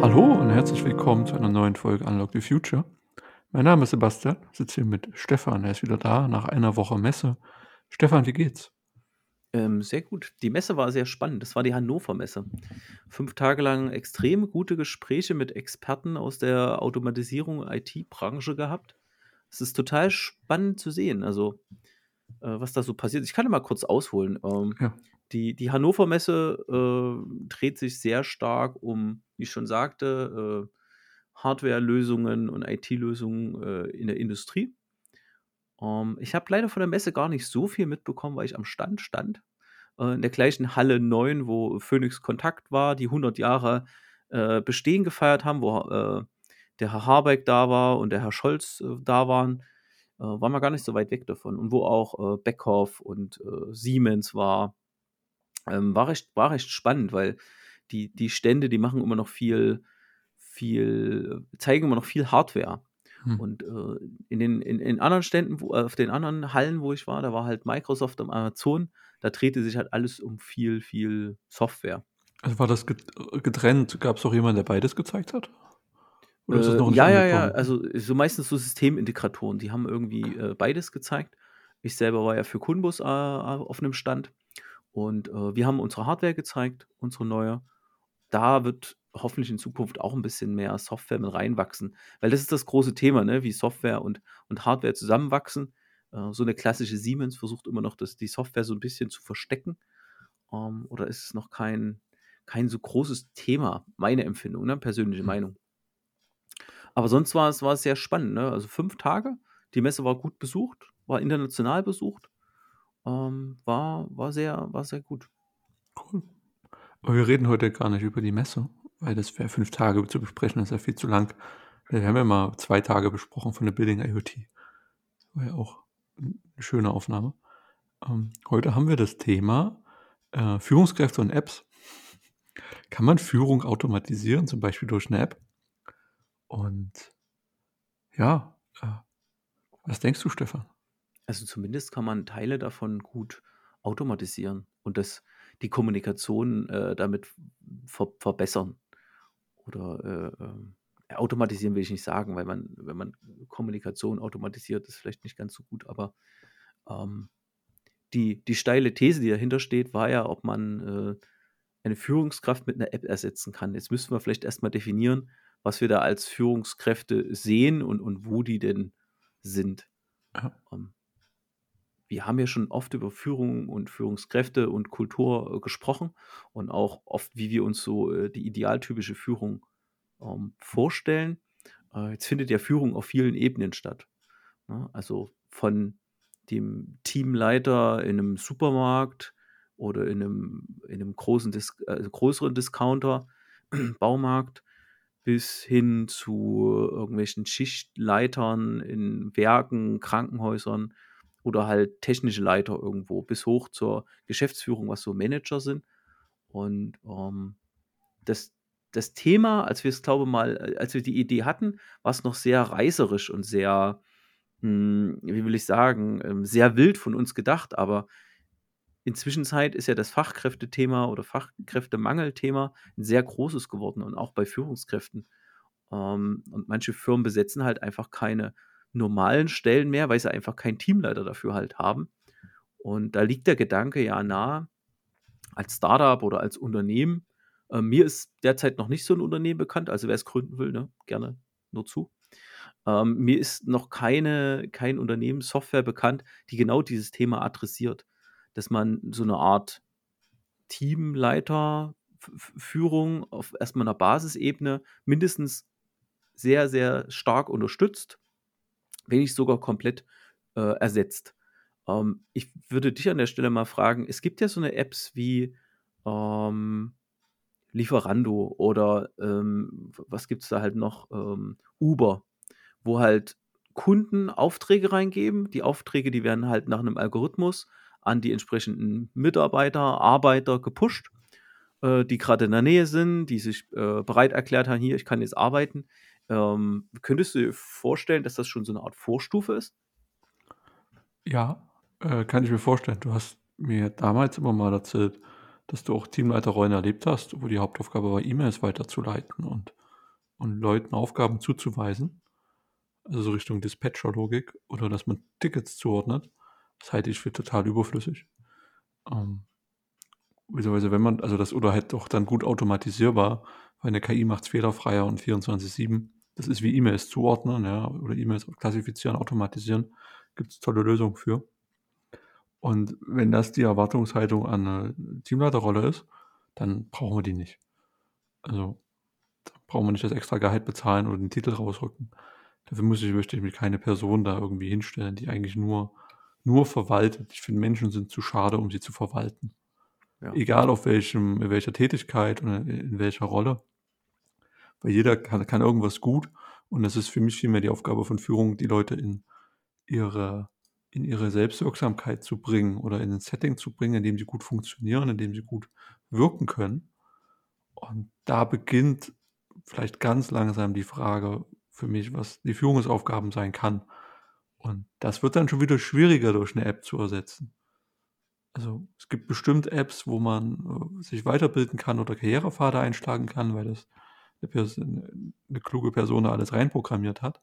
Hallo und herzlich willkommen zu einer neuen Folge Unlock the Future. Mein Name ist Sebastian, sitze hier mit Stefan, er ist wieder da nach einer Woche Messe. Stefan, wie geht's? Ähm, sehr gut. Die Messe war sehr spannend. Das war die Hannover Messe. Fünf Tage lang extrem gute Gespräche mit Experten aus der Automatisierung IT-Branche gehabt. Es ist total spannend zu sehen, also was da so passiert. Ich kann ja mal kurz ausholen. Ähm, Ja. die, die Hannover Messe äh, dreht sich sehr stark um, wie ich schon sagte, äh, Hardware-Lösungen und IT-Lösungen äh, in der Industrie. Ähm, ich habe leider von der Messe gar nicht so viel mitbekommen, weil ich am Stand stand. Äh, in der gleichen Halle 9, wo Phoenix Kontakt war, die 100 Jahre äh, Bestehen gefeiert haben, wo äh, der Herr Habeck da war und der Herr Scholz äh, da waren, äh, waren wir gar nicht so weit weg davon. Und wo auch äh, Beckhoff und äh, Siemens war, ähm, war, recht, war recht spannend, weil die, die Stände, die machen immer noch viel, viel, zeigen immer noch viel Hardware. Hm. Und äh, in den in, in anderen Ständen, wo, äh, auf den anderen Hallen, wo ich war, da war halt Microsoft und Amazon, da drehte sich halt alles um viel, viel Software. Also war das get- getrennt? Gab es auch jemanden, der beides gezeigt hat? Oder ist das Äh, noch nicht ja, ja, ja, also so meistens so Systemintegratoren, die haben irgendwie äh, beides gezeigt. Ich selber war ja für Kunbus äh, auf einem Stand und äh, wir haben unsere Hardware gezeigt, unsere neue. Da wird hoffentlich in Zukunft auch ein bisschen mehr Software mit reinwachsen, weil das ist das große Thema, ne? wie Software und, und Hardware zusammenwachsen. Äh, so eine klassische Siemens versucht immer noch, das, die Software so ein bisschen zu verstecken. Ähm, oder ist es noch kein, kein so großes Thema, meine Empfindung, ne? persönliche Hm. Meinung. Aber sonst war es, war sehr spannend. Ne? Also fünf Tage. Die Messe war gut besucht, war international besucht. Ähm, war, war, sehr, war sehr gut. Cool. Aber wir reden heute gar nicht über die Messe, weil das wäre fünf Tage zu besprechen, das ist ja viel zu lang. Wir haben ja mal zwei Tage besprochen von der Building IoT. War ja auch eine schöne Aufnahme. Ähm, heute haben wir das Thema äh, Führungskräfte und Apps. Kann man Führung automatisieren, zum Beispiel durch eine App? Und ja, äh, was denkst du, Stefan? Also zumindest kann man Teile davon gut automatisieren und das, die Kommunikation äh, damit ver verbessern. Oder äh, ähm, automatisieren will ich nicht sagen, weil man, wenn man Kommunikation automatisiert, ist vielleicht nicht ganz so gut, aber ähm, die, die steile These, die dahinter steht, war ja, ob man äh, eine Führungskraft mit einer App ersetzen kann. Jetzt müssten wir vielleicht erstmal definieren, was wir da als Führungskräfte sehen und, und wo die denn sind. Ja. Ähm, wir haben ja schon oft über Führung und Führungskräfte und Kultur äh, gesprochen und auch oft, wie wir uns so äh, die idealtypische Führung ähm, vorstellen. Äh, jetzt findet ja Führung auf vielen Ebenen statt. Ne? Also von dem Teamleiter in einem Supermarkt oder in einem, in einem großen Dis also größeren Discounter, Baumarkt, bis hin zu irgendwelchen Schichtleitern in Werken, Krankenhäusern oder halt technische Leiter irgendwo, bis hoch zur Geschäftsführung, was so Manager sind. Und ähm, das, das Thema, als wir es, glaube mal, äh, als wir die Idee hatten, war es noch sehr reißerisch und sehr, hm, wie will ich sagen, ähm, sehr wild von uns gedacht, aber inzwischen ist ja das Fachkräftethema oder Fachkräftemangelthema ein sehr großes geworden und auch bei Führungskräften. Ähm, und manche Firmen besetzen halt einfach keine normalen Stellen mehr, weil sie einfach keinen Teamleiter dafür halt haben. Und da liegt der Gedanke ja nahe, als Startup oder als Unternehmen. Äh, mir ist derzeit noch nicht so ein Unternehmen bekannt, also wer es gründen will, ne, gerne nur zu. Ähm, mir ist noch keine, kein Unternehmen Software bekannt, die genau dieses Thema adressiert, dass man so eine Art Teamleiter-Führung auf erstmal einer Basisebene mindestens sehr, sehr stark unterstützt, wenn nicht sogar komplett äh, ersetzt. Ähm, ich würde dich an der Stelle mal fragen, es gibt ja so eine Apps wie ähm, Lieferando oder ähm, was gibt es da halt noch? Ähm, Uber, wo halt Kunden Aufträge reingeben. Die Aufträge, die werden halt nach einem Algorithmus an die entsprechenden Mitarbeiter, Arbeiter gepusht, äh, die gerade in der Nähe sind, die sich äh, bereit erklärt haben, hier, ich kann jetzt arbeiten. Ähm, könntest du dir vorstellen, dass das schon so eine Art Vorstufe ist? Ja, äh, kann ich mir vorstellen. Du hast mir damals immer mal erzählt, dass du auch Teamleiterrollen erlebt hast, wo die Hauptaufgabe war, E-Mails weiterzuleiten und, und Leuten Aufgaben zuzuweisen. Also so Richtung Dispatcher-Logik oder dass man Tickets zuordnet. Das halte ich für total überflüssig. Ähm, beziehungsweise wenn man, also das oder halt auch dann gut automatisierbar, weil eine KI macht es fehlerfreier und 24-7. Das ist wie E-Mails zuordnen, ja, oder E-Mails klassifizieren, automatisieren. Gibt es tolle Lösungen für. Und wenn das die Erwartungshaltung an eine Teamleiterrolle ist, dann brauchen wir die nicht. Also brauchen wir nicht das extra Gehalt bezahlen oder den Titel rausrücken. Dafür muss ich, möchte ich mir keine Person da irgendwie hinstellen, die eigentlich nur, nur verwaltet. Ich finde, Menschen sind zu schade, um sie zu verwalten. Ja. Egal auf welchem, in welcher Tätigkeit oder in welcher Rolle. Weil jeder kann, kann irgendwas gut. Und das ist für mich vielmehr die Aufgabe von Führung, die Leute in ihre in ihre Selbstwirksamkeit zu bringen oder in ein Setting zu bringen, in dem sie gut funktionieren, in dem sie gut wirken können. Und da beginnt vielleicht ganz langsam die Frage für mich, was die Führungsaufgaben sein kann. Und das wird dann schon wieder schwieriger durch eine App zu ersetzen. Also es gibt bestimmt Apps, wo man äh, sich weiterbilden kann oder Karrierepfade einschlagen kann, weil das eine, Person, eine kluge Person alles reinprogrammiert hat.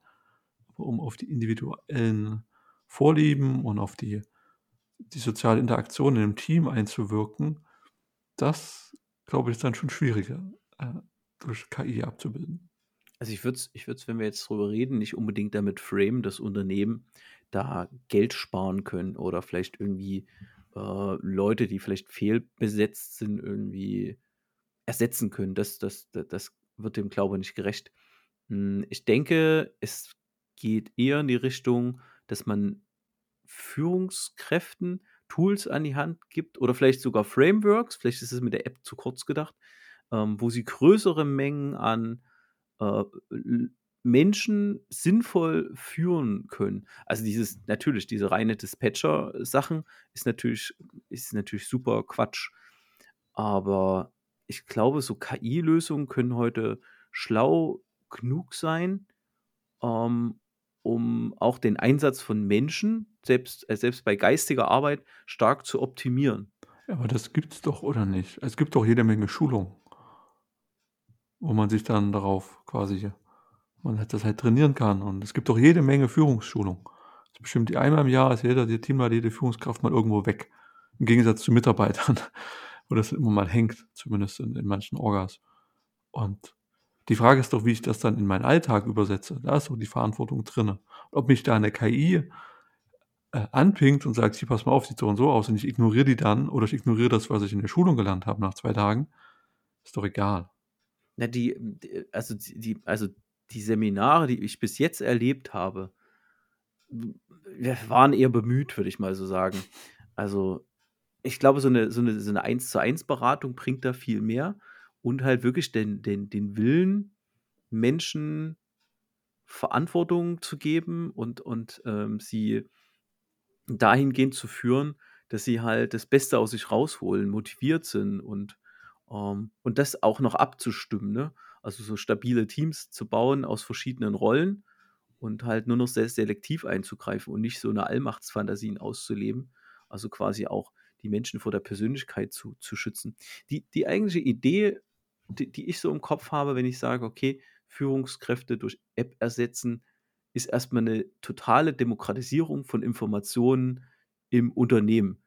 Aber um auf die individuellen Vorlieben und auf die, die soziale Interaktion in einem Team einzuwirken, das, glaube ich, ist dann schon schwieriger äh, durch KI abzubilden. Also ich würde es, ich wenn wir jetzt drüber reden, nicht unbedingt damit framen, dass Unternehmen da Geld sparen können oder vielleicht irgendwie äh, Leute, die vielleicht fehlbesetzt sind, irgendwie ersetzen können. Das, das, das, das wird dem Glaube nicht gerecht. Hm, ich denke, es geht eher in die Richtung, dass man Führungskräften Tools an die Hand gibt oder vielleicht sogar Frameworks, vielleicht ist es mit der App zu kurz gedacht, ähm, wo sie größere Mengen an äh, Menschen sinnvoll führen können. Also dieses, natürlich, diese reine Dispatcher-Sachen ist natürlich, ist natürlich super Quatsch. Aber ich glaube, so KI-Lösungen können heute schlau genug sein, ähm, um auch den Einsatz von Menschen, selbst, äh, selbst bei geistiger Arbeit, stark zu optimieren. Ja, aber das gibt es doch, oder nicht? Es gibt doch jede Menge Schulungen, wo man sich dann darauf quasi, man das halt trainieren kann. Und es gibt doch jede Menge Führungsschulung. Das bestimmt einmal im Jahr ist jeder, die Teamleiter, jede Führungskraft mal irgendwo weg. Im Gegensatz zu Mitarbeitern, wo das immer mal hängt, zumindest in, in manchen Orgas. Und die Frage ist doch, wie ich das dann in meinen Alltag übersetze. Da ist doch die Verantwortung drin. Ob mich da eine KI äh, anpinkt und sagt, hier, pass mal auf, sieht so und so aus und ich ignoriere die dann oder ich ignoriere das, was ich in der Schulung gelernt habe nach zwei Tagen, ist doch egal. Na, die, also die, also die Seminare, die ich bis jetzt erlebt habe, waren eher bemüht, würde ich mal so sagen. Also, ich glaube, so eine, so eine, so eine 1 zu 1 Beratung bringt da viel mehr und halt wirklich den, den, den Willen, Menschen Verantwortung zu geben und, und ähm, sie dahingehend zu führen, dass sie halt das Beste aus sich rausholen, motiviert sind und, ähm, und das auch noch abzustimmen. Ne? Also so stabile Teams zu bauen aus verschiedenen Rollen und halt nur noch sehr selektiv einzugreifen und nicht so eine Allmachtsfantasien auszuleben. Also quasi auch die Menschen vor der Persönlichkeit zu, zu schützen. Die, die eigentliche Idee die, die ich so im Kopf habe, wenn ich sage, okay, Führungskräfte durch App ersetzen, ist erstmal eine totale Demokratisierung von Informationen im Unternehmen.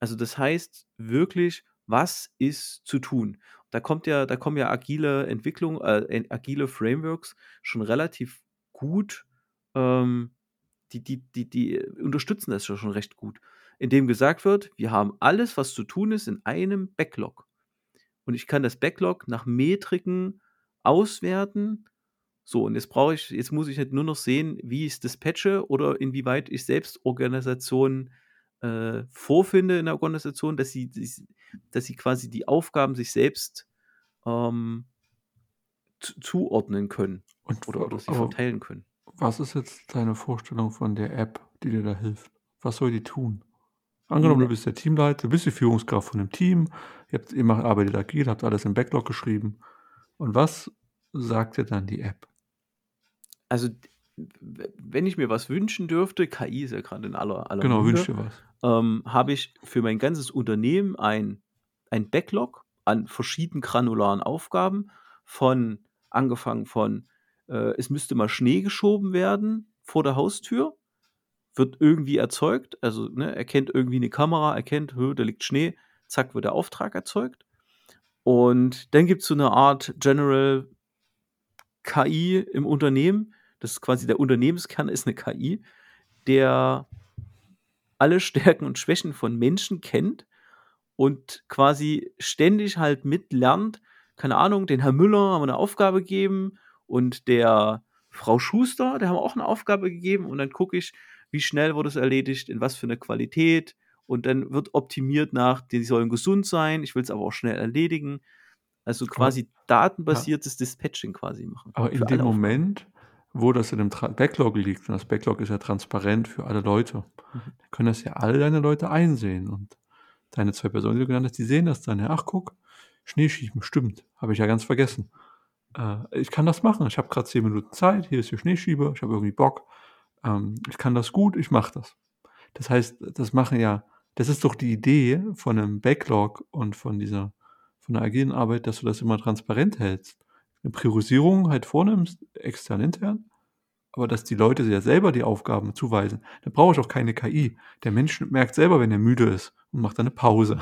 Also das heißt wirklich, was ist zu tun? Da kommt ja, da kommen ja agile Entwicklung, äh, agile Frameworks schon relativ gut. Ähm, die, die, die, die unterstützen das schon recht gut. Indem gesagt wird, wir haben alles, was zu tun ist, in einem Backlog und ich kann das Backlog nach Metriken auswerten. So, und jetzt brauche ich, jetzt muss ich halt nur noch sehen, wie ich das patche oder inwieweit ich selbst Organisationen äh, vorfinde in der Organisation, dass sie, dass sie quasi die Aufgaben sich selbst ähm, zuordnen können und, oder, oder sie verteilen können. Was ist jetzt deine Vorstellung von der App, die dir da hilft? Was soll die tun? Angenommen, du bist der Teamleiter, du bist die Führungskraft von einem Team, ihr, habt, ihr macht, arbeitet agil, habt alles im Backlog geschrieben. Und was sagt dir dann die App? Also, wenn ich mir was wünschen dürfte, KI ist ja gerade in aller, aller Genau, wünsch dir was. Ähm, habe ich für mein ganzes Unternehmen ein, ein Backlog an verschiedenen granularen Aufgaben von angefangen von äh, es müsste mal Schnee geschoben werden vor der Haustür, wird irgendwie erzeugt, also ne, erkennt irgendwie eine Kamera, erkennt, da liegt Schnee, zack, wird der Auftrag erzeugt. Und dann gibt es so eine Art General KI im Unternehmen. Das ist quasi der Unternehmenskern, ist eine KI, der alle Stärken und Schwächen von Menschen kennt und quasi ständig halt mitlernt. Keine Ahnung, den Herr Müller haben wir eine Aufgabe gegeben und der Frau Schuster, der haben wir auch eine Aufgabe gegeben und dann gucke ich, wie schnell wurde es erledigt, in was für eine Qualität und dann wird optimiert nach, die sollen gesund sein, ich will es aber auch schnell erledigen. Also quasi datenbasiertes ja. Dispatching quasi machen. Aber in dem Moment, wo das in Tra Backlog liegt, und das Backlog ist ja transparent für alle Leute, mhm. können das ja alle deine Leute einsehen. Und deine zwei Personen, die du genannt hast, die sehen das dann. Ja, ach guck, Schneeschieben, stimmt, habe ich ja ganz vergessen. Äh, ich kann das machen. Ich habe gerade zehn Minuten Zeit, hier ist die Schneeschiebe, ich habe irgendwie Bock. Ähm, ich kann das gut, ich mache das. Das heißt, das machen ja das ist doch die Idee von einem Backlog und von dieser von der agilen Arbeit, dass du das immer transparent hältst. Eine Priorisierung halt vornimmst, extern, intern, aber dass die Leute ja selber die Aufgaben zuweisen. Da brauche ich auch keine KI. Der Mensch merkt selber, wenn er müde ist und macht dann eine Pause.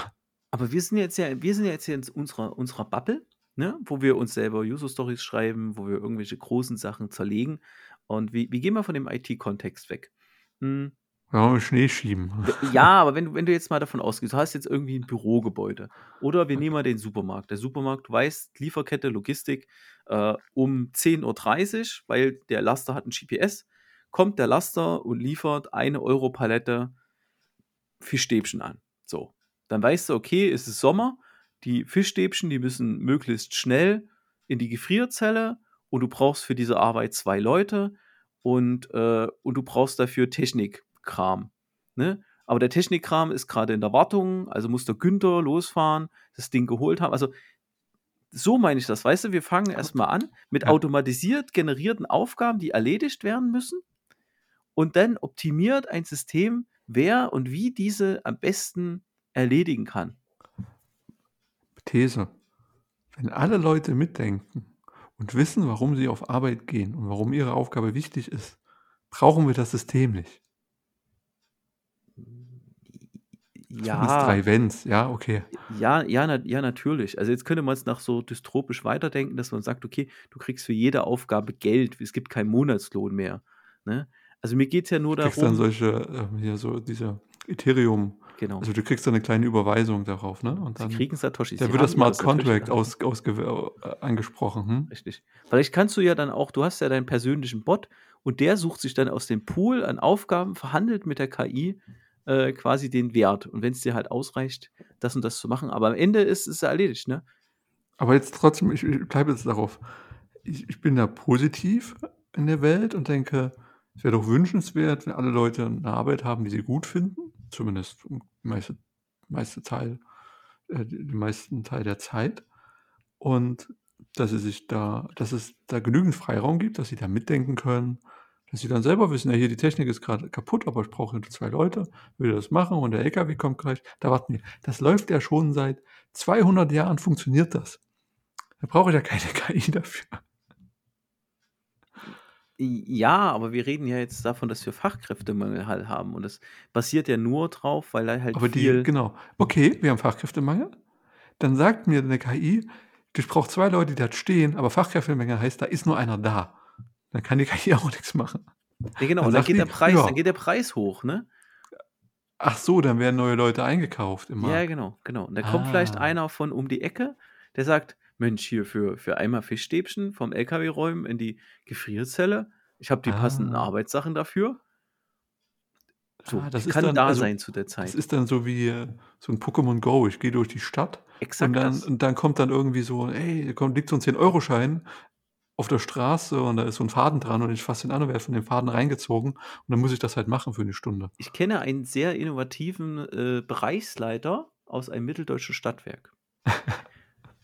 Aber wir sind jetzt ja, wir sind jetzt hier in unserer, unserer Bubble, ne, wo wir uns selber User Stories schreiben, wo wir irgendwelche großen Sachen zerlegen. Und wie, wie gehen wir von dem IT-Kontext weg? Hm, ja, Schnee schieben. Ja, aber wenn, wenn du jetzt mal davon ausgehst, du hast jetzt irgendwie ein Bürogebäude. Oder wir nehmen mal den Supermarkt. Der Supermarkt weiß, Lieferkette, Logistik, äh, um 10.30 Uhr, weil der Laster hat ein GPS, kommt der Laster und liefert eine Euro Palette Fischstäbchen an. So. Dann weißt du, okay, es ist Sommer, die Fischstäbchen, die müssen möglichst schnell in die Gefrierzelle und du brauchst für diese Arbeit zwei Leute und, äh, und du brauchst dafür Technik, Kram. Ne? Aber der Technikkram ist gerade in der Wartung, also muss der Günther losfahren, das Ding geholt haben. Also so meine ich das, weißt du, wir fangen erstmal an mit ja. automatisiert generierten Aufgaben, die erledigt werden müssen. Und dann optimiert ein System, wer und wie diese am besten erledigen kann. These. Wenn alle Leute mitdenken und wissen, warum sie auf Arbeit gehen und warum ihre Aufgabe wichtig ist, brauchen wir das System nicht. Ja. drei Wenns, ja, okay. Ja, ja, na, ja, natürlich. Also jetzt könnte man es nach so dystropisch weiterdenken, dass man sagt, okay, du kriegst für jede Aufgabe Geld, es gibt keinen Monatslohn mehr. Ne? Also mir geht es ja nur du darum. Du kriegst dann solche, äh, hier so diese Ethereum. Genau. Also du kriegst dann eine kleine Überweisung darauf, ne? Und dann, Sie kriegen Satoshis. Da wird das Smart Contract aus, aus, äh, angesprochen. Hm? Richtig. Vielleicht kannst du ja dann auch, du hast ja deinen persönlichen Bot und der sucht sich dann aus dem Pool an Aufgaben, verhandelt mit der KI äh, quasi den Wert. Und wenn es dir halt ausreicht, das und das zu machen. Aber am Ende ist es erledigt, ne? Aber jetzt trotzdem, ich, ich bleibe jetzt darauf. Ich, ich bin da positiv in der Welt und denke, es wäre doch wünschenswert, wenn alle Leute eine Arbeit haben, die sie gut finden. Zumindest die meiste, meiste Teil, äh, den meisten Teil der Zeit. Und dass sie sich da, dass es da genügend Freiraum gibt, dass sie da mitdenken können, dass sie dann selber wissen, ja, hier die Technik ist gerade kaputt, aber ich brauche zwei Leute, will das machen und der LKW kommt gleich. Da warten wir. Das läuft ja schon seit 200 Jahren, funktioniert das. Da brauche ich ja keine KI dafür. Ja, aber wir reden ja jetzt davon, dass wir Fachkräftemangel halt haben und das basiert ja nur drauf, weil er halt aber viel... Die, genau. Okay, wir haben Fachkräftemangel. Dann sagt mir eine KI, ich brauche zwei Leute, die da stehen, aber Fachkräftemangel heißt, da ist nur einer da. Dann kann die KI auch nichts machen. Ja, genau, dann, dann geht, der Preis, ja. dann geht der Preis hoch, ne? Ach so, dann werden neue Leute eingekauft immer. Ja, genau, genau. Und da ah. kommt vielleicht einer von um die Ecke, der sagt, Mensch, hier für, für einmal Fischstäbchen vom LKW räumen in die Gefrierzelle. Ich habe die ah. passenden Arbeitssachen dafür. So, ah, das kann dann, da also, sein zu der Zeit. Das ist dann so wie äh, so ein Pokémon Go. Ich gehe durch die Stadt Exakt und dann, und dann kommt dann irgendwie so, ey, kommt, liegt so ein 10-Euro-Schein auf der Straße und da ist so ein Faden dran und ich fasse den an und werde von dem Faden reingezogen und dann muss ich das halt machen für eine Stunde. Ich kenne einen sehr innovativen äh, Bereichsleiter aus einem mitteldeutschen Stadtwerk.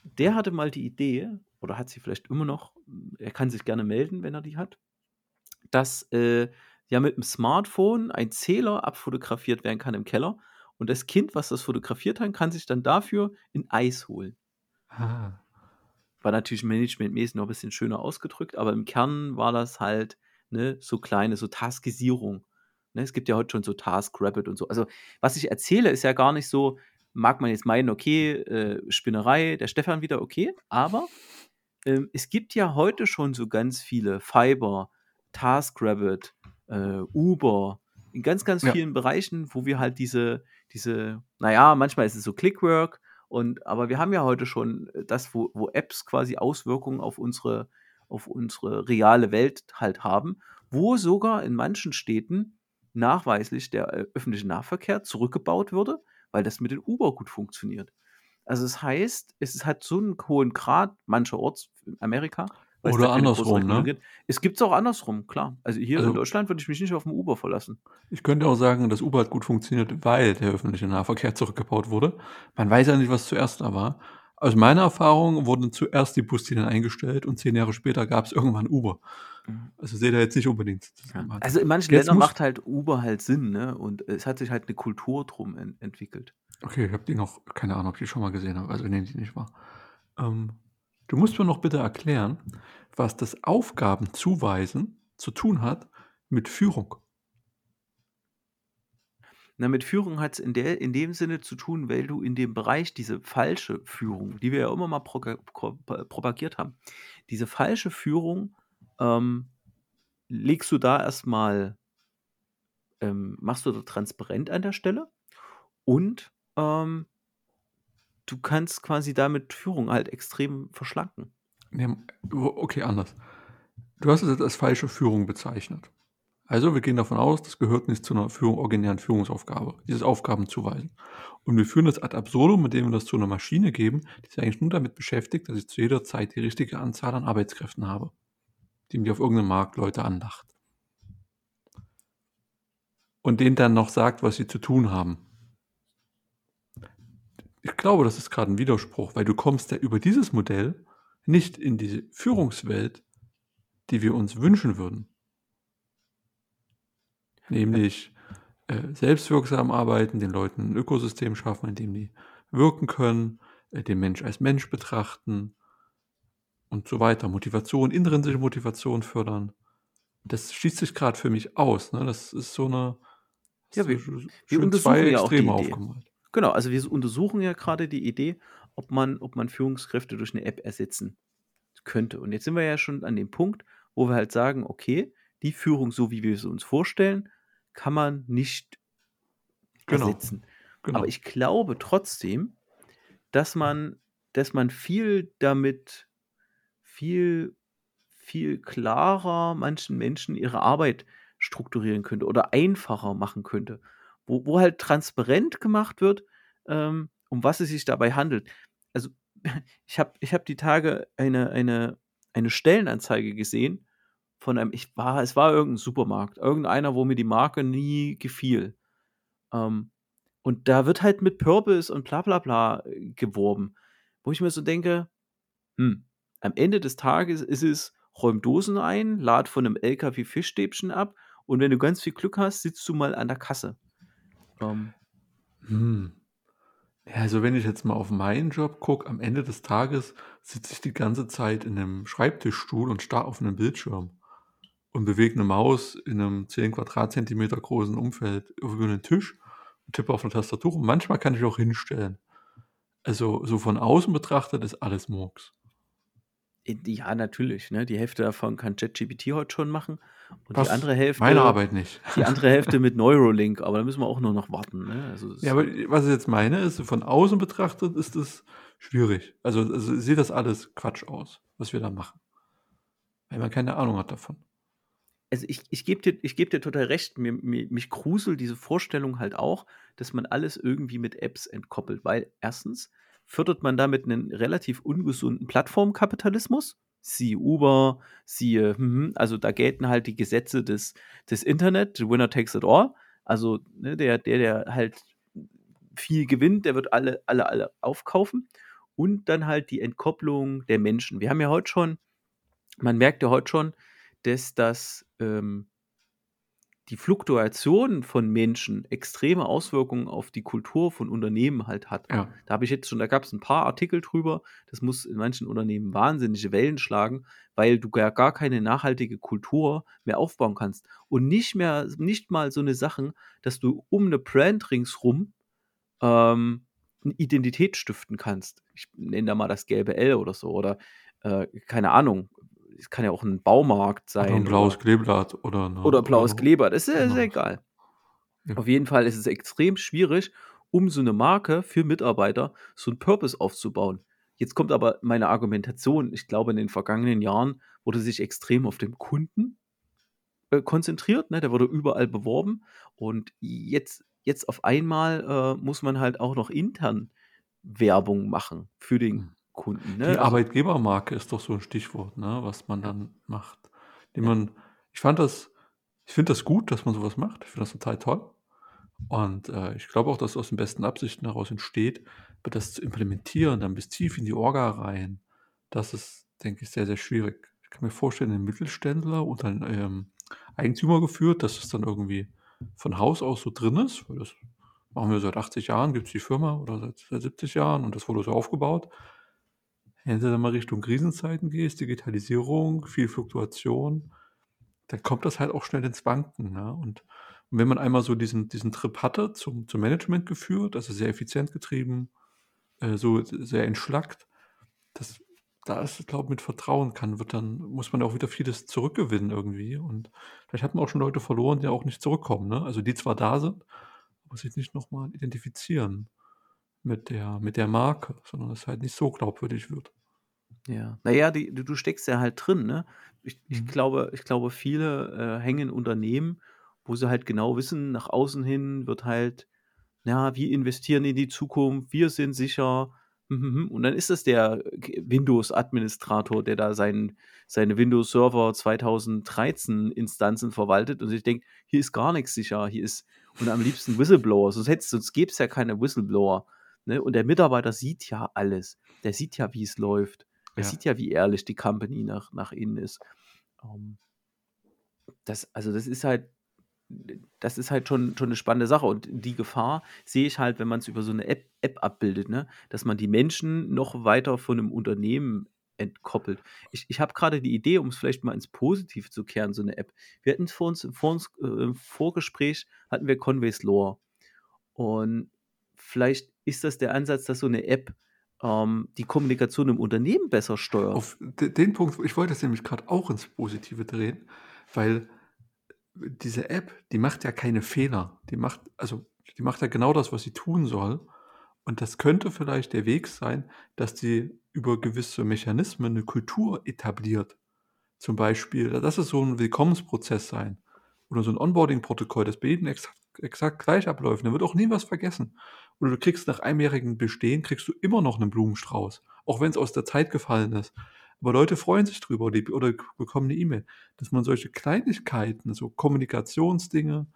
Der hatte mal die Idee, oder hat sie vielleicht immer noch, er kann sich gerne melden, wenn er die hat, dass äh, ja mit dem Smartphone ein Zähler abfotografiert werden kann im Keller und das Kind, was das fotografiert hat, kann sich dann dafür ein Eis holen. Ah. War natürlich managementmäßig noch ein bisschen schöner ausgedrückt, aber im Kern war das halt ne, so kleine, so Taskisierung. Ne, es gibt ja heute schon so TaskRabbit und so. Also, was ich erzähle, ist ja gar nicht so, mag man jetzt meinen, okay, äh, Spinnerei, der Stefan wieder, okay, aber ähm, es gibt ja heute schon so ganz viele Fiber, TaskRabbit, äh, Uber, in ganz, ganz Ja. vielen Bereichen, wo wir halt diese, diese, naja, manchmal ist es so Clickwork, und, aber wir haben ja heute schon äh, das, wo, wo Apps quasi Auswirkungen auf unsere, auf unsere reale Welt halt haben, wo sogar in manchen Städten nachweislich der äh, öffentliche Nahverkehr zurückgebaut würde, weil das mit den Uber gut funktioniert. Also das heißt, es hat so einen hohen Grad mancherorts in Amerika. Oder andersrum, ne? gibt. Es gibt es auch andersrum, klar. Also hier in Also Deutschland würde ich mich nicht auf den Uber verlassen. ich könnte auch sagen, dass Uber hat gut funktioniert, weil der öffentliche Nahverkehr zurückgebaut wurde. Man weiß ja nicht, was zuerst da war. Aus meiner Erfahrung wurden zuerst die Buslinien eingestellt und zehn Jahre später gab es irgendwann Uber. Mhm. Also seht ihr jetzt nicht unbedingt Ja. Also in manchen Jetzt Ländern macht halt Uber halt Sinn, ne? Und es hat sich halt eine Kultur drum en entwickelt. Okay, ich habe die noch, keine Ahnung, ob ich die schon mal gesehen habe, also nehme die nicht wahr. Ähm, du musst mir noch bitte erklären, was das Aufgabenzuweisen zu tun hat mit Führung. Na, mit Führung hat es in, in dem Sinne zu tun, weil du in dem Bereich diese falsche Führung, die wir ja immer mal proga- pro- propagiert haben, diese falsche Führung ähm, legst du da erstmal, ähm, machst du da transparent an der Stelle und ähm, du kannst quasi damit Führung halt extrem verschlanken. Wo- okay, anders. Du hast es jetzt als falsche Führung bezeichnet. Also wir gehen davon aus, das gehört nicht zu einer Führung, originären Führungsaufgabe, dieses Aufgabenzuweisen. Und wir führen das ad absurdum, indem wir das zu einer Maschine geben, die sich eigentlich nur damit beschäftigt, dass ich zu jeder Zeit die richtige Anzahl an Arbeitskräften habe, die mir auf irgendeinem Markt Leute anlacht. Und denen dann noch sagt, was sie zu tun haben. Ich glaube, das ist gerade ein Widerspruch, weil du kommst ja über dieses Modell nicht in diese Führungswelt, die wir uns wünschen würden. Nämlich äh, selbstwirksam arbeiten, den Leuten ein Ökosystem schaffen, in dem die wirken können, äh, den Mensch als Mensch betrachten und so weiter. Motivation, intrinsische Motivation fördern. Das schließt sich gerade für mich aus. Ne? Das ist so eine Ja, wir- schön wir untersuchen zwei ja auch die Extreme Idee. aufgemalt. Genau, also wir untersuchen ja gerade die Idee, ob man, ob man Führungskräfte durch eine App ersetzen könnte. Und jetzt sind wir ja schon an dem Punkt, wo wir halt sagen, okay, die Führung, so wie wir sie uns vorstellen, kann man nicht Genau. ersetzen. Genau. Aber ich glaube trotzdem, dass man, dass man viel damit, viel, viel klarer manchen Menschen ihre Arbeit strukturieren könnte oder einfacher machen könnte. Wo, wo halt transparent gemacht wird, ähm, um was es sich dabei handelt. Also ich habe ich hab die Tage eine, eine, eine Stellenanzeige gesehen von einem, ich war, es war irgendein Supermarkt, irgendeiner, wo mir die Marke nie gefiel. Ähm, und da wird halt mit Purpose und bla bla bla äh, geworben. Wo ich mir so denke, hm, am Ende des Tages ist es, räum Dosen ein, lad von einem LKW Fischstäbchen ab und wenn du ganz viel Glück hast, sitzt du mal an der Kasse. Ähm, Hm. Ja, also wenn ich jetzt mal auf meinen Job gucke, am Ende des Tages sitze ich die ganze Zeit in einem Schreibtischstuhl und starr auf einen Bildschirm und bewege eine Maus in einem 10 Quadratzentimeter großen Umfeld über einen Tisch und tippe auf eine Tastatur und manchmal kann ich auch hinstellen. Also so von außen betrachtet ist alles Murks. Ja, natürlich, ne? Die Hälfte davon kann ChatGPT heute schon machen und Was? die andere Hälfte, Meine Arbeit nicht. die andere Hälfte mit Neuralink, aber da müssen wir auch nur noch warten. Ne? Also Ja, aber was ich jetzt meine, ist, von außen betrachtet ist es schwierig. Also, also sieht das alles Quatsch aus, was wir da machen. Weil man keine Ahnung hat davon. also ich, ich gebe dir, ich geb dir total recht, mir, mir, mich gruselt diese Vorstellung halt auch, dass man alles irgendwie mit Apps entkoppelt, weil erstens fördert man damit einen relativ ungesunden Plattformkapitalismus, siehe Uber, siehe, hm, also da gelten halt die Gesetze des, des Internet, the winner takes it all, also ne, der, der, der halt viel gewinnt, der wird alle, alle, alle aufkaufen. Und dann halt die Entkopplung der Menschen. Wir haben ja heute schon, man merkt ja heute schon, dass das ähm, die Fluktuation von Menschen extreme Auswirkungen auf die Kultur von Unternehmen halt hat. Ja. Da habe ich jetzt schon, da gab es ein paar Artikel drüber, das muss in manchen Unternehmen wahnsinnige Wellen schlagen, weil du ja gar keine nachhaltige Kultur mehr aufbauen kannst. Und nicht mehr, nicht mal so eine Sachen, dass du um eine Brand ringsrum ähm, eine Identität stiften kannst. Ich nenne da mal das gelbe L oder so. Oder äh, keine Ahnung, es kann ja auch ein Baumarkt sein. Oder ein blaues Kleeblatt oder eine, oder blaues Kleeblatt, ist, ja- genau. egal. Ja. Auf jeden Fall ist es extrem schwierig, um so eine Marke für Mitarbeiter so einen Purpose aufzubauen. Jetzt kommt aber meine Argumentation. Ich glaube, in den vergangenen Jahren wurde sich extrem auf den Kunden äh, konzentriert. Ne? Der wurde überall beworben. Und jetzt, jetzt auf einmal äh, muss man halt auch noch intern Werbung machen für den Hm. Kunden. Die Ne? Also, Arbeitgebermarke ist doch so ein Stichwort, ne, was man dann macht. Die man, ich fand das, ich finde das gut, dass man sowas macht. Ich finde das total toll. Und äh, ich glaube auch, dass aus den besten Absichten heraus entsteht, aber das zu implementieren, dann bis tief in die Orga rein, das ist, denke ich, sehr, sehr schwierig. Ich kann mir vorstellen, ein Mittelständler unter einen ähm, Eigentümer geführt, dass es dann irgendwie von Haus aus so drin ist, weil das machen wir seit 80 Jahren, gibt es die Firma oder seit, seit 70 Jahren und das wurde so aufgebaut. Wenn du dann mal Richtung Krisenzeiten gehst, Digitalisierung, viel Fluktuation, dann kommt das halt auch schnell ins Wanken. Ne? Und, und wenn man einmal so diesen, diesen Trip hatte zum, zum Management geführt, also sehr effizient getrieben, äh, so sehr entschlackt, das, da ist glaube ich, mit Vertrauen kann, wird dann, muss man auch wieder vieles zurückgewinnen irgendwie. Und vielleicht hat man auch schon Leute verloren, die auch nicht zurückkommen. Ne? Also die zwar da sind, aber sich nicht nochmal identifizieren mit der, mit der Marke, sondern es halt nicht so glaubwürdig wird. Ja. Naja, die, du, du steckst ja halt drin, ne? Ich, ich Mhm. glaube, ich glaube, viele äh, hängen Unternehmen, wo sie halt genau wissen, nach außen hin wird halt, ja, wir investieren in die Zukunft, wir sind sicher. hm, hm, hm. Und dann ist es der Windows-Administrator, der da sein, seine Windows-Server 2013-Instanzen verwaltet und sich denkt, hier ist gar nichts sicher, hier ist, und am liebsten Whistleblower, sonst, sonst gäbe es ja keine Whistleblower. Ne? Und der Mitarbeiter sieht ja alles. Der sieht ja, wie es läuft. Er Ja. sieht ja, wie ehrlich die Company nach, nach innen ist. Ähm, das, also das ist halt, das ist halt schon, schon eine spannende Sache. Und die Gefahr sehe ich halt, wenn man es über so eine App, App abbildet, ne? dass man die Menschen noch weiter von einem Unternehmen entkoppelt. Ich, ich habe gerade die Idee, um es vielleicht mal ins Positive zu kehren, so eine App. Wir hatten vor uns, vor uns äh, im Vorgespräch hatten wir Conway's Lore. Und vielleicht ist das der Ansatz, dass so eine App ähm, die Kommunikation im Unternehmen besser steuert. Auf de- den Punkt, ich wollte das nämlich gerade auch ins Positive drehen, weil diese App, die macht ja keine Fehler. Die macht, also die macht ja genau das, was sie tun soll. Und das könnte vielleicht der Weg sein, dass die über gewisse Mechanismen eine Kultur etabliert. Zum Beispiel, das ist so ein Willkommensprozess sein. Oder so ein Onboarding-Protokoll, das bei jedem exakt, exakt gleich abläuft. Da wird auch nie was vergessen. Oder du kriegst nach einjährigem Bestehen, kriegst du immer noch einen Blumenstrauß. Auch wenn es aus der Zeit gefallen ist. Aber Leute freuen sich drüber die, oder bekommen eine E-Mail. Dass man solche Kleinigkeiten, so Kommunikationsdinge,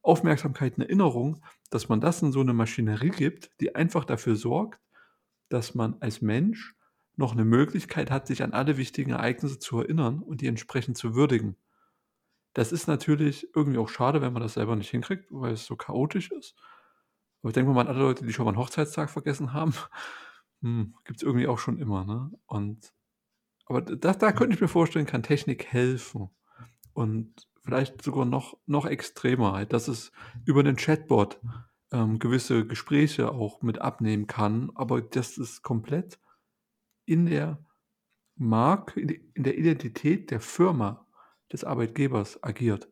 Aufmerksamkeit, Erinnerung, dass man das in so eine Maschinerie gibt, die einfach dafür sorgt, dass man als Mensch noch eine Möglichkeit hat, sich an alle wichtigen Ereignisse zu erinnern und die entsprechend zu würdigen. Das ist natürlich irgendwie auch schade, wenn man das selber nicht hinkriegt, weil es so chaotisch ist. Aber ich denke mal an alle Leute, die schon mal einen Hochzeitstag vergessen haben, hm, gibt es irgendwie auch schon immer. Ne? Und, aber da, da könnte ich mir vorstellen, kann Technik helfen. Und vielleicht sogar noch, noch extremer, halt, dass es über einen Chatbot ähm, gewisse Gespräche auch mit abnehmen kann, aber dass es komplett in der die- in der Identität der Firma, des Arbeitgebers agiert.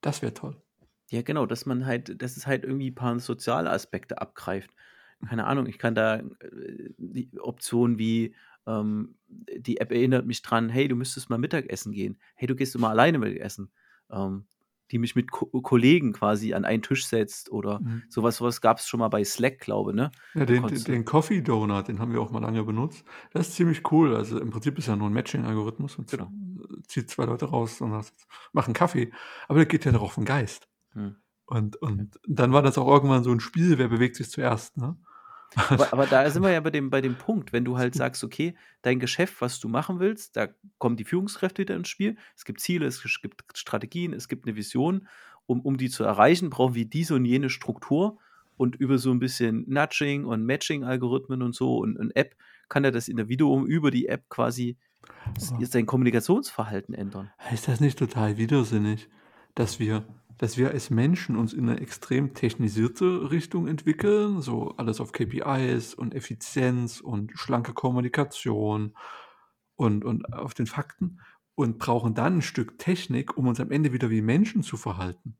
Das wäre toll. Ja, genau, dass man halt, dass es halt irgendwie ein paar soziale Aspekte abgreift. Keine Ahnung, ich kann da äh, die Optionen wie, ähm, die App erinnert mich dran, hey, du müsstest mal Mittagessen gehen. Hey, du gehst immer alleine Mittagessen. Ähm, die mich mit Ko Kollegen quasi an einen Tisch setzt oder Mhm. sowas, sowas gab es schon mal bei Slack, glaube ne? Ja, Da den, den, Coffee Donut, den haben wir auch mal lange benutzt. Das ist ziemlich cool. Also im Prinzip ist ja nur ein Matching-Algorithmus und genau. zieht zwei Leute raus und hast- machen Kaffee. Aber der geht ja doch auf den Geist. Hm. Und, und dann war das auch irgendwann so ein Spiel, wer bewegt sich zuerst. Ne? Aber, aber da sind wir ja bei dem, bei dem Punkt, wenn du halt sagst, okay, dein Geschäft, was du machen willst, da kommen die Führungskräfte wieder ins Spiel. Es gibt Ziele, es gibt Strategien, es gibt eine Vision. um, um die zu erreichen, brauchen wir diese und jene Struktur und über so ein bisschen Nudging und Matching-Algorithmen und so und, und App kann er das Individuum über die App quasi sein Kommunikationsverhalten ändern. heißt das nicht total widersinnig, dass wir, dass wir als Menschen uns in eine extrem technisierte Richtung entwickeln, so alles auf KPIs und Effizienz und schlanke Kommunikation und, und auf den Fakten und brauchen dann ein Stück Technik, um uns am Ende wieder wie Menschen zu verhalten.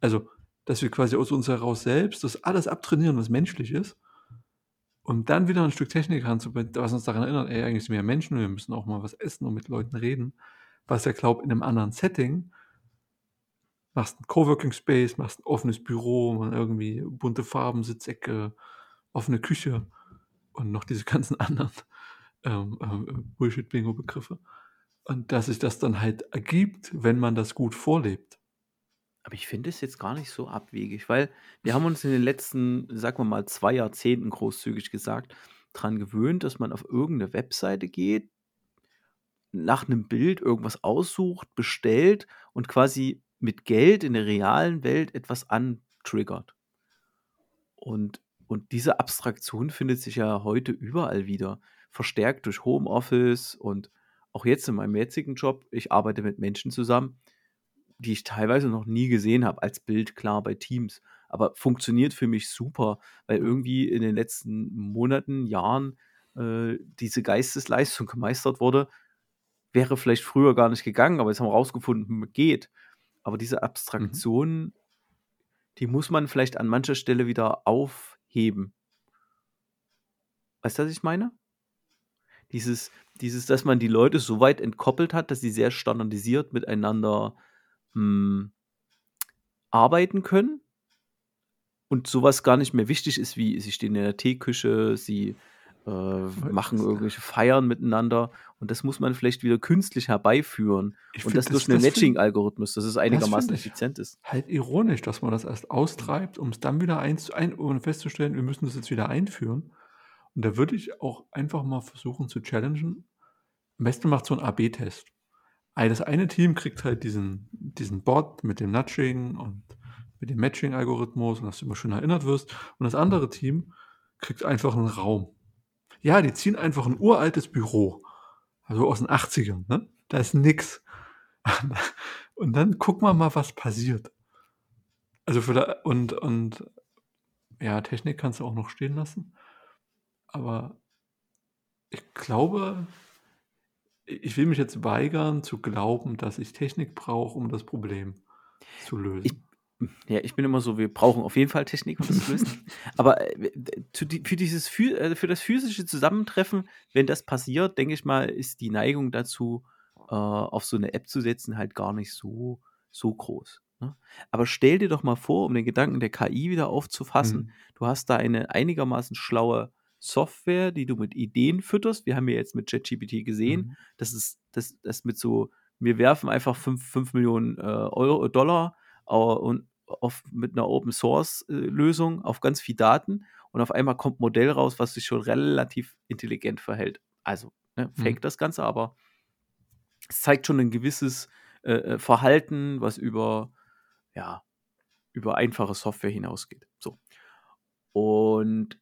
Also, dass wir quasi aus uns heraus selbst das alles abtrainieren, was menschlich ist, und dann wieder ein Stück Technik ranzubringen, was uns daran erinnert, ey, eigentlich sind wir Menschen, wir müssen auch mal was essen und mit Leuten reden, was ja glaubt, in einem anderen Setting machst einen Coworking Space, machst ein offenes Büro, man irgendwie bunte Farben, Sitzecke, offene Küche und noch diese ganzen anderen ähm, ähm, Bullshit-Bingo-Begriffe. Und dass sich das dann halt ergibt, wenn man das gut vorlebt. Aber ich finde es jetzt gar nicht so abwegig, weil wir haben uns in den letzten, sagen wir mal, zwei Jahrzehnten großzügig gesagt, daran gewöhnt, dass man auf irgendeine Webseite geht, nach einem Bild irgendwas aussucht, bestellt und quasi mit Geld in der realen Welt etwas antriggert. Und, und diese Abstraktion findet sich ja heute überall wieder, verstärkt durch Homeoffice und auch jetzt in meinem jetzigen Job. Ich arbeite mit Menschen zusammen, die ich teilweise noch nie gesehen habe, als Bild klar bei Teams. Aber funktioniert für mich super, weil irgendwie in den letzten Monaten, Jahren äh, diese Geistesleistung gemeistert wurde. Wäre vielleicht früher gar nicht gegangen, aber jetzt haben wir rausgefunden, geht. Aber diese Mhm. Abstraktion, die muss man vielleicht an mancher Stelle wieder aufheben. Weißt du, was ich meine? Dieses, dieses, dass man die Leute so weit entkoppelt hat, dass sie sehr standardisiert miteinander hm, arbeiten können und sowas gar nicht mehr wichtig ist, wie sie stehen in der Teeküche, sie äh, machen das- irgendwelche Feiern miteinander und das muss man vielleicht wieder künstlich herbeiführen Ich und find das durch das- einen das Matching-Algorithmus, dass es einigermaßen ich- effizient ist. Halt ironisch, dass man das erst austreibt, um es dann wieder eins, ein, um festzustellen, wir müssen das jetzt wieder einführen. Und da würde ich auch einfach mal versuchen zu challengen. Am besten macht so ein AB-Test. Das eine Team kriegt halt diesen, diesen Bot mit dem Nudging und mit dem Matching-Algorithmus und dass du immer schön erinnert wirst. Und das andere Team kriegt einfach einen Raum. Ja, die ziehen einfach ein uraltes Büro. Also aus den 80ern, ne? Da ist nix. Und dann gucken wir mal, was passiert. Also für da, und, und ja, Technik kannst du auch noch stehen lassen. Aber ich glaube, ich will mich jetzt weigern zu glauben, dass ich Technik brauche, um das Problem zu lösen. Ich- Ja, ich bin immer so, wir brauchen auf jeden Fall Technik, um das zu lösen. Aber äh, für, dieses, äh, für das physische Zusammentreffen, wenn das passiert, denke ich mal, ist die Neigung dazu, äh, auf so eine App zu setzen, halt gar nicht so, so groß. Ne? Aber stell dir doch mal vor, um den Gedanken der KI wieder aufzufassen, Mhm. du hast da eine einigermaßen schlaue Software, die du mit Ideen fütterst. Wir haben ja jetzt mit ChatGPT gesehen, Mhm. das ist das, das mit so, wir werfen einfach 5, Millionen äh, Euro, Dollar und auf, mit einer Open Source äh, Lösung auf ganz viel Daten und auf einmal kommt ein Modell raus, was sich schon relativ intelligent verhält. Also, ne, fake Mhm. das Ganze, aber es zeigt schon ein gewisses äh, äh, Verhalten, was über, ja, über einfache Software hinausgeht. So. Und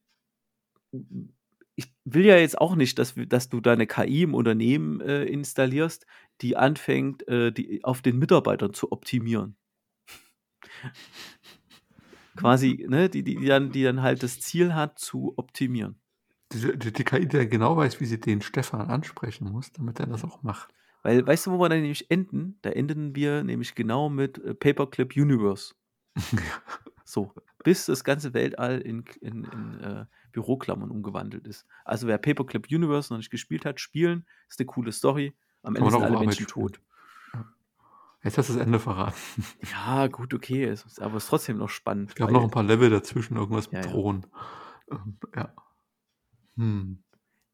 ich will ja jetzt auch nicht, dass, dass du deine KI im Unternehmen äh, installierst, die anfängt, äh, die, auf den Mitarbeitern zu optimieren. Quasi, ne, die, die, die, dann, die dann halt das Ziel hat, zu optimieren. Die, die, die KI, die ja genau weiß, wie sie den Stefan ansprechen muss, damit er das auch macht. Weil, weißt du, wo wir dann nämlich enden? Da enden wir nämlich genau mit äh, Paperclip Universe. So, bis das ganze Weltall in, in, in äh, Büroklammern umgewandelt ist. Also wer Paperclip Universe noch nicht gespielt hat, spielen, ist eine coole Story. Am Ende sind alle Menschen tot. Jetzt hast du das Ende verraten. Ja, gut, okay, ist, aber es ist trotzdem noch spannend. Es gab noch ein paar Level dazwischen, irgendwas mit Ja, ja. Drohnen. Ähm, ja. Hm.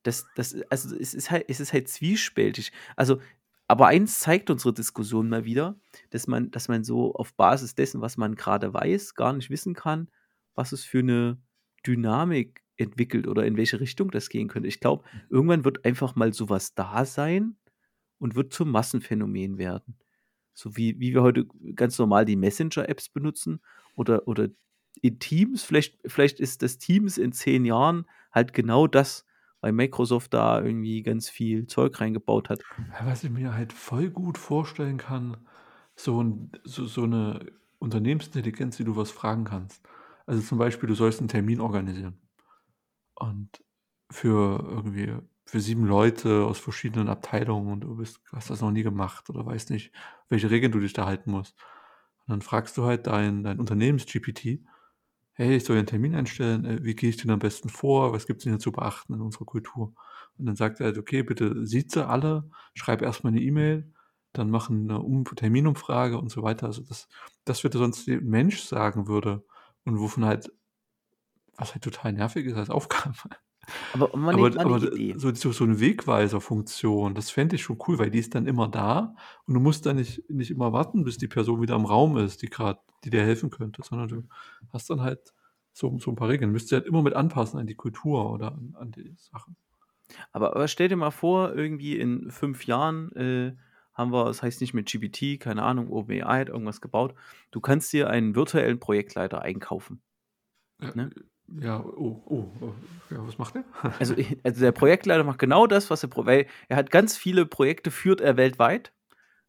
das, das, also es ist halt, es ist halt zwiespältig. Also, aber eins zeigt unsere Diskussion mal wieder, dass man, dass man so auf Basis dessen, was man gerade weiß, gar nicht wissen kann, was es für eine Dynamik entwickelt oder in welche Richtung das gehen könnte. Ich glaube, irgendwann wird einfach mal sowas da sein und wird zum Massenphänomen werden. So wie, wie wir heute ganz normal die Messenger-Apps benutzen oder, oder in Teams. Vielleicht, vielleicht ist das Teams in zehn Jahren halt genau das, weil Microsoft da irgendwie ganz viel Zeug reingebaut hat. Was ich mir halt voll gut vorstellen kann, so, ein, so, so eine Unternehmensintelligenz, die du was fragen kannst. Also zum Beispiel, du sollst einen Termin organisieren. Und für irgendwie für sieben Leute aus verschiedenen Abteilungen und du bist, hast das noch nie gemacht oder weißt nicht, welche Regeln du dich da halten musst. Und dann fragst du halt dein, dein Unternehmens-GPT, hey, ich soll einen Termin einstellen, äh, wie gehe ich denn am besten vor, was gibt es denn hier zu beachten in unserer Kultur? Und dann sagt er halt, okay, bitte sieze alle, schreib erstmal eine E-Mail, dann machen eine um Terminumfrage und so weiter. Also das, das würde sonst ein Mensch sagen würde und wovon halt, was halt total nervig ist als Aufgabe. Aber man Aber, nimmt mal aber so, so, so eine Wegweiser-Funktion, das fände ich schon cool, weil die ist dann immer da und du musst dann nicht, nicht immer warten, bis die Person wieder im Raum ist, die gerade, die dir helfen könnte, sondern du hast dann halt so, so ein paar Regeln. Müsst ihr halt immer mit anpassen an die Kultur oder an, an die Sachen. Aber, aber stell dir mal vor, irgendwie in fünf Jahren äh, haben wir, das heißt nicht mit GPT, keine Ahnung, OpenAI hat irgendwas gebaut. Du kannst dir einen virtuellen Projektleiter einkaufen. Ja, Ne? Ja oh, oh, oh, ja, was macht der? Also, also der Projektleiter macht genau das, was er, weil er hat ganz viele Projekte, führt er weltweit.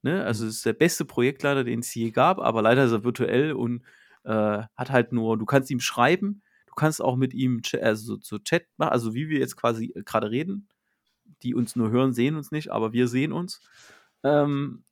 Ne? Also es ist der beste Projektleiter, den es je gab, aber leider ist er virtuell und äh, hat halt nur, du kannst ihm schreiben, du kannst auch mit ihm also so, so Chat machen, also wie wir jetzt quasi gerade reden, die uns nur hören, sehen uns nicht, aber wir sehen uns, ähm,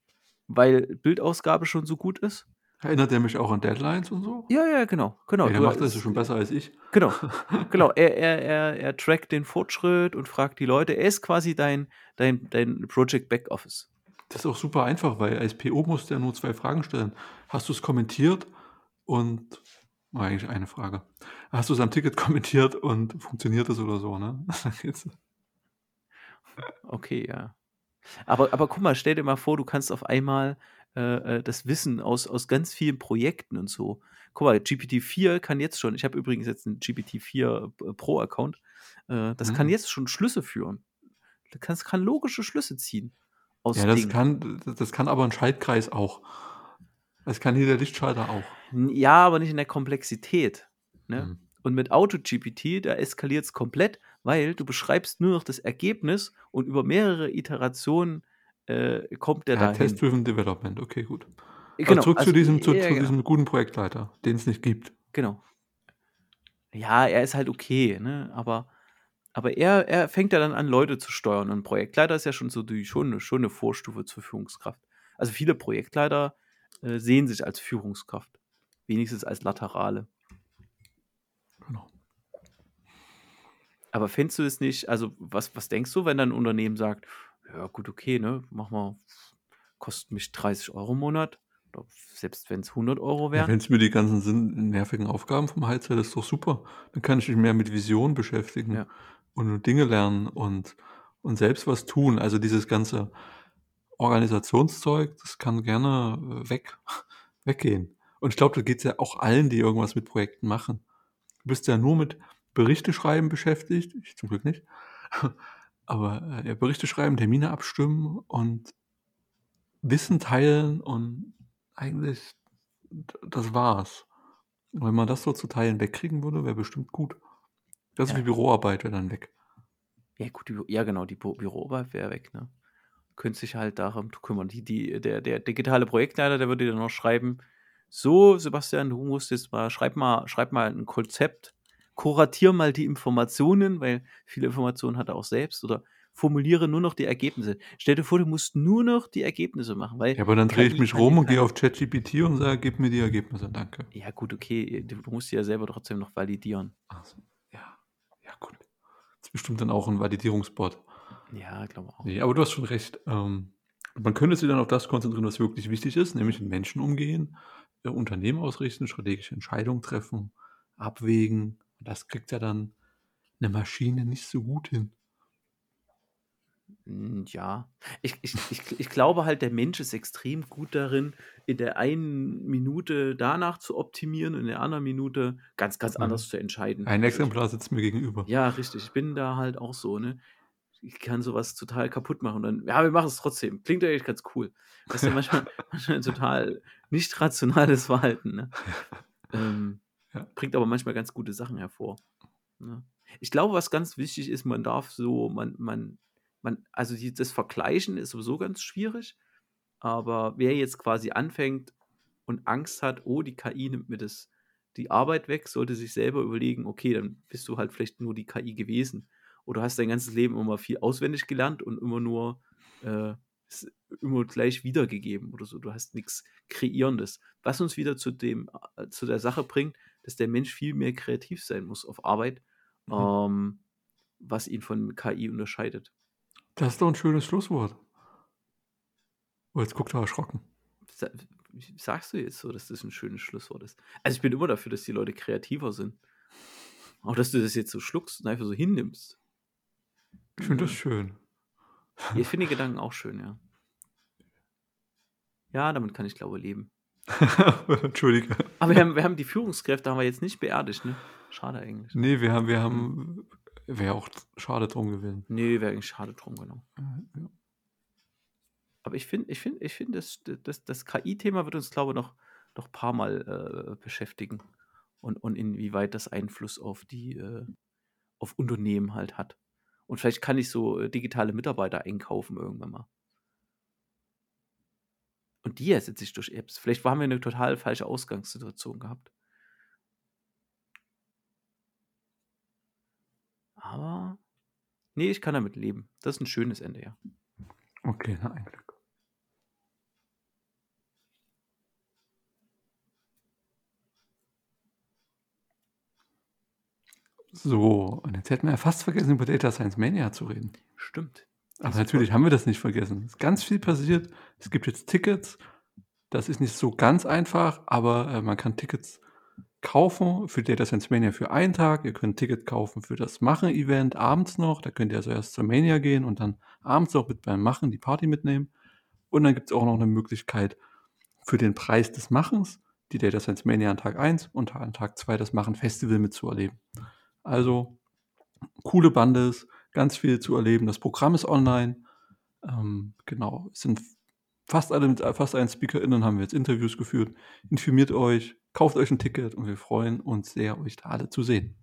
weil Bildausgabe schon so gut ist. Erinnert er mich auch an Deadlines und so? Ja, ja, genau, genau. Ja, Du- macht das schon besser als ich. Genau, genau. Er, er, er, er trackt den Fortschritt und fragt die Leute. Er ist quasi dein, dein, dein Project Backoffice. Das ist auch super einfach, weil als PO musst du ja nur zwei Fragen stellen. Hast du es kommentiert und oh, eigentlich eine Frage. Hast du es am Ticket kommentiert und funktioniert es oder so, ne? Okay, ja. Aber, aber guck mal, stell dir mal vor, du kannst auf einmal äh, äh, das Wissen aus, aus ganz vielen Projekten und so. Guck mal, GPT-4 kann jetzt schon, ich habe übrigens jetzt einen GPT-4 Pro-Account, äh, das kann Mhm. jetzt schon Schlüsse führen. Das kann, logische Schlüsse ziehen aus Ja, das Dingen. kann, das- kann aber ein Schaltkreis auch. Das kann hier der Lichtschalter auch. Ja, aber nicht in der Komplexität. Ne? Mhm. Und mit AutoGPT, da eskaliert es komplett, weil du beschreibst nur noch das Ergebnis und über mehrere Iterationen äh, kommt der Ja, dahin. Test-Driven Development, okay, gut. Genau, Aber zurück also, zu, diesem, zu, ja, zu genau, diesem guten Projektleiter, den es nicht gibt. genau. Ja, er ist halt okay, ne? Aber, aber er, er fängt ja dann an, Leute zu steuern. Und ein Projektleiter ist ja schon so die, schon, eine, schon eine Vorstufe zur Führungskraft. Also viele Projektleiter äh, sehen sich als Führungskraft. Wenigstens als Laterale. Genau. Aber findest du es nicht, also was, was denkst du, wenn dann ein Unternehmen sagt, ja gut, okay, ne, mach mal, kostet mich 30 Euro im Monat, selbst wenn es 100 Euro Ja, wären? wenn es mir die ganzen sinn- nervigen Aufgaben vom Hals hält, ist doch super. Dann kann ich mich mehr mit Vision beschäftigen Ja. und Dinge lernen und, und selbst was tun. Also dieses ganze Organisationszeug, das kann gerne äh, weg, weggehen. Und ich glaube, da geht es ja auch allen, die irgendwas mit Projekten machen. Du bist ja nur mit Berichte schreiben beschäftigt, ich zum Glück nicht. Aber äh, Berichte schreiben, Termine abstimmen und Wissen teilen und eigentlich das war's. Und wenn man das so zu teilen wegkriegen würde, wäre bestimmt gut. Das ist Ja. wie Büroarbeit wäre dann weg. Ja, gut, die, ja genau, die Bü- Büroarbeit wäre weg, ne? Könnte sich halt darum kümmern. Die, die, der, der digitale Projektleiter, der würde dir noch schreiben, so, Sebastian, du musst jetzt mal, schreib mal, schreib mal ein Konzept, kuratier mal die Informationen, weil viele Informationen hat er auch selbst, oder formuliere nur noch die Ergebnisse. Stell dir vor, du musst nur noch die Ergebnisse machen, weil Ja, aber dann drehe ich mich kann rum und gehe auf ChatGPT und sage, gib mir die Ergebnisse, danke. Ja, gut, okay, du du musst die ja selber trotzdem noch validieren. Ach so, ja, ja gut. Das ist bestimmt dann auch ein Validierungsbot. Ja, glaube auch. Nee, aber du hast schon recht. Ähm, man könnte sich dann auf das konzentrieren, was wirklich wichtig ist, nämlich mit Menschen umgehen, äh, Unternehmen ausrichten, strategische Entscheidungen treffen, abwägen. Und das kriegt ja dann eine Maschine nicht so gut hin. Hm, Ja, ich, ich, ich, ich glaube halt, der Mensch ist extrem gut darin, in der einen Minute danach zu optimieren und in der anderen Minute ganz, ganz Mhm. anders zu entscheiden. Ein Exemplar sitzt mir gegenüber. ja, richtig. Ich bin da halt auch so, ne? ich kann sowas total kaputt machen. Und dann, ja, wir machen es trotzdem. Klingt eigentlich ganz cool. Das ist ja manchmal, manchmal ein total nicht rationales Verhalten. Ne? Ähm, Ja. Bringt aber manchmal ganz gute Sachen hervor. Ne? Ich glaube, was ganz wichtig ist, man darf so, man, man, man, also das Vergleichen ist sowieso ganz schwierig. Aber wer jetzt quasi anfängt und Angst hat, oh, die KI nimmt mir das, die Arbeit weg, sollte sich selber überlegen, okay, dann bist du halt vielleicht nur die KI gewesen. Oder hast dein ganzes Leben immer viel auswendig gelernt und immer nur äh, immer gleich wiedergegeben oder so. Du hast nichts Kreierendes. Was uns wieder zu dem, äh, zu der Sache bringt, dass der Mensch viel mehr kreativ sein muss auf Arbeit, Mhm. ähm, was ihn von KI unterscheidet. Das ist doch ein schönes Schlusswort. Oh, jetzt guckt er erschrocken. Sa- Sagst du jetzt so, dass das ein schönes Schlusswort ist? Also ich bin immer dafür, dass die Leute kreativer sind. Auch dass du das jetzt so schluckst und einfach so hinnimmst. Ich finde das schön. Ja, Ich finde den Gedanken auch schön, ja. Ja, damit kann ich glaube leben. Entschuldige. Aber wir haben, wir haben die Führungskräfte haben wir jetzt nicht beerdigt, ne? Schade eigentlich. Nee, wir haben, wir haben, wäre auch schade drum gewesen. Nee, wäre eigentlich schade drum, genau. Äh, ja. Aber ich finde, ich finde, ich finde, das, das, das KI-Thema wird uns, glaube ich, noch, noch ein paar Mal äh, beschäftigen. Und, und inwieweit das Einfluss auf die, äh, auf Unternehmen halt hat. Und vielleicht kann ich so äh, digitale Mitarbeiter einkaufen irgendwann mal. Und die ersetze ich durch Apps. Vielleicht haben wir eine total falsche Ausgangssituation gehabt. Aber, nee, ich kann damit leben. Das ist ein schönes Ende, ja. Okay, na ein Glück. So, und jetzt hätten wir ja fast vergessen, über Data Science Mania zu reden. Stimmt. Aber natürlich haben wir das nicht vergessen. Es ist ganz viel passiert. Es gibt jetzt Tickets. Das ist nicht so ganz einfach, aber äh, man kann Tickets kaufen für Data Science Mania für einen Tag. Ihr könnt ein Ticket kaufen für das Machen-Event abends noch. Da könnt ihr also erst zur Mania gehen und dann abends noch mit beim Machen die Party mitnehmen. Und dann gibt es auch noch eine Möglichkeit für den Preis des Machens, die Data Science Mania an Tag 1 und an Tag 2 das Machen Festival mitzuerleben. Also coole Bandes, ganz viel zu erleben. Das Programm ist online. Ähm, genau, es sind fast alle mit fast allen SpeakerInnen haben wir jetzt Interviews geführt. Informiert euch, kauft euch ein Ticket und wir freuen uns sehr, euch da alle zu sehen.